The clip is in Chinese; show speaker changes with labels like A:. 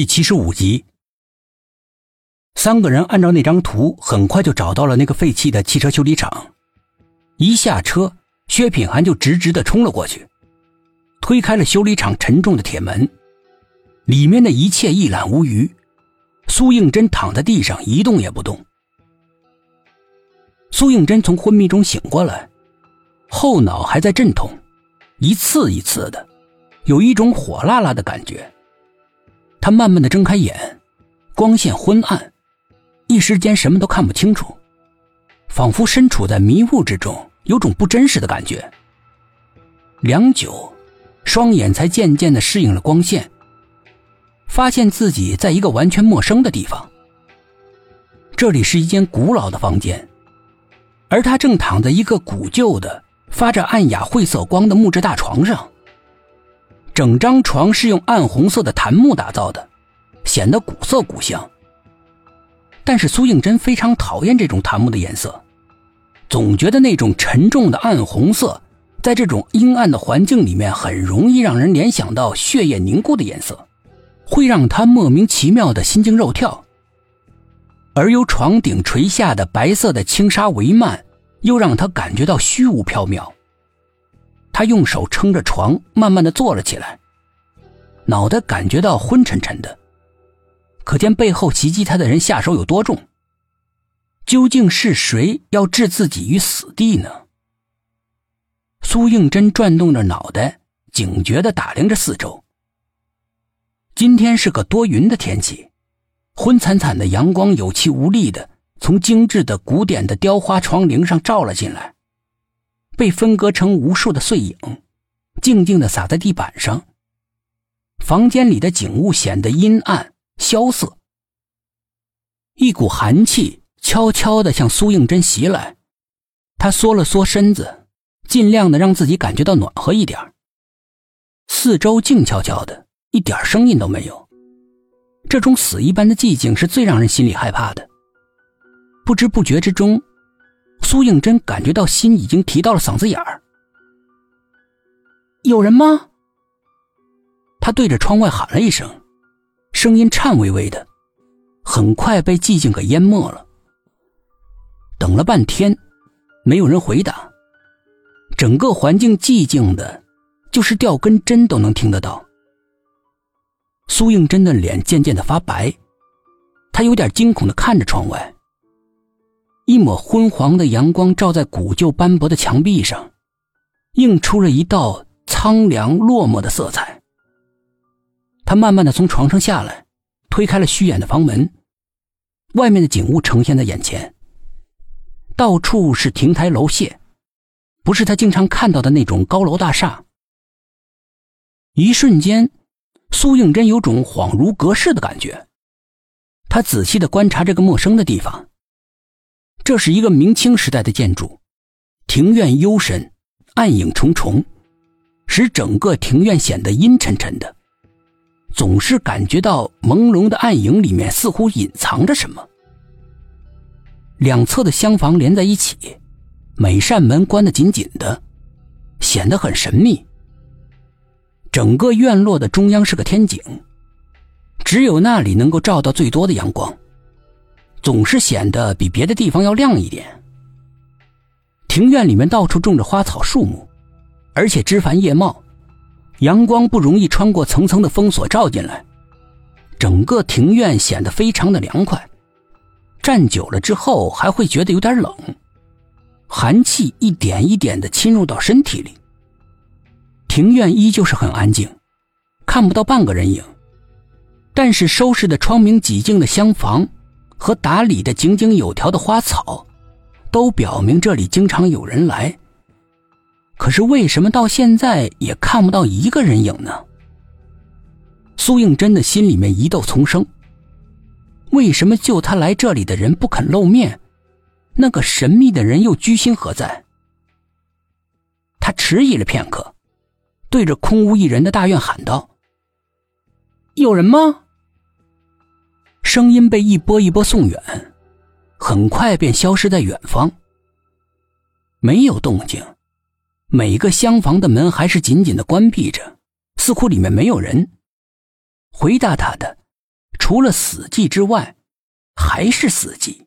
A: 第七十五集，三个人按照那张图，很快就找到了那个废弃的汽车修理厂。一下车，薛品涵就直直的冲了过去，推开了修理厂沉重的铁门。里面的一切一览无余，苏应真躺在地上一动也不动。苏应真从昏迷中醒过来，后脑还在阵痛，一次一次的，有一种火辣辣的感觉。他慢慢的睁开眼，光线昏暗，一时间什么都看不清楚，仿佛身处在迷雾之中，有种不真实的感觉。良久，双眼才渐渐的适应了光线，发现自己在一个完全陌生的地方。这里是一间古老的房间，而他正躺在一个古旧的、发着暗哑晦涩光的木质大床上。整张床是用暗红色的檀木打造的，显得古色古香。但是苏应真非常讨厌这种檀木的颜色，总觉得那种沉重的暗红色，在这种阴暗的环境里面，很容易让人联想到血液凝固的颜色，会让他莫名其妙的心惊肉跳。而由床顶垂下的白色的轻纱帷幔，又让他感觉到虚无缥缈。他用手撑着床，慢慢的坐了起来，脑袋感觉到昏沉沉的，可见背后袭击他的人下手有多重。究竟是谁要置自己于死地呢？苏应真转动着脑袋，警觉的打量着四周。今天是个多云的天气，昏惨惨的阳光有气无力的从精致的古典的雕花窗棂上照了进来。被分割成无数的碎影，静静的洒在地板上。房间里的景物显得阴暗萧瑟，一股寒气悄悄的向苏应真袭来。他缩了缩身子，尽量的让自己感觉到暖和一点。四周静悄悄的，一点声音都没有。这种死一般的寂静是最让人心里害怕的。不知不觉之中。苏应真感觉到心已经提到了嗓子眼儿。有人吗？他对着窗外喊了一声，声音颤巍巍的，很快被寂静给淹没了。等了半天，没有人回答。整个环境寂静的，就是掉根针都能听得到。苏应真的脸渐渐的发白，他有点惊恐的看着窗外。一抹昏黄的阳光照在古旧斑驳的墙壁上，映出了一道苍凉落寞的色彩。他慢慢的从床上下来，推开了虚掩的房门，外面的景物呈现在眼前。到处是亭台楼榭，不是他经常看到的那种高楼大厦。一瞬间，苏应真有种恍如隔世的感觉。他仔细的观察这个陌生的地方。这是一个明清时代的建筑，庭院幽深，暗影重重，使整个庭院显得阴沉沉的，总是感觉到朦胧的暗影里面似乎隐藏着什么。两侧的厢房连在一起，每扇门关得紧紧的，显得很神秘。整个院落的中央是个天井，只有那里能够照到最多的阳光。总是显得比别的地方要亮一点。庭院里面到处种着花草树木，而且枝繁叶茂，阳光不容易穿过层层的封锁照进来，整个庭院显得非常的凉快。站久了之后还会觉得有点冷，寒气一点一点的侵入到身体里。庭院依旧是很安静，看不到半个人影，但是收拾的窗明几净的厢房。和打理的井井有条的花草，都表明这里经常有人来。可是为什么到现在也看不到一个人影呢？苏应真的心里面疑窦丛生。为什么救他来这里的人不肯露面？那个神秘的人又居心何在？他迟疑了片刻，对着空无一人的大院喊道：“有人吗？”声音被一波一波送远，很快便消失在远方。没有动静，每个厢房的门还是紧紧的关闭着，似乎里面没有人。回答他的除了死寂之外，还是死寂。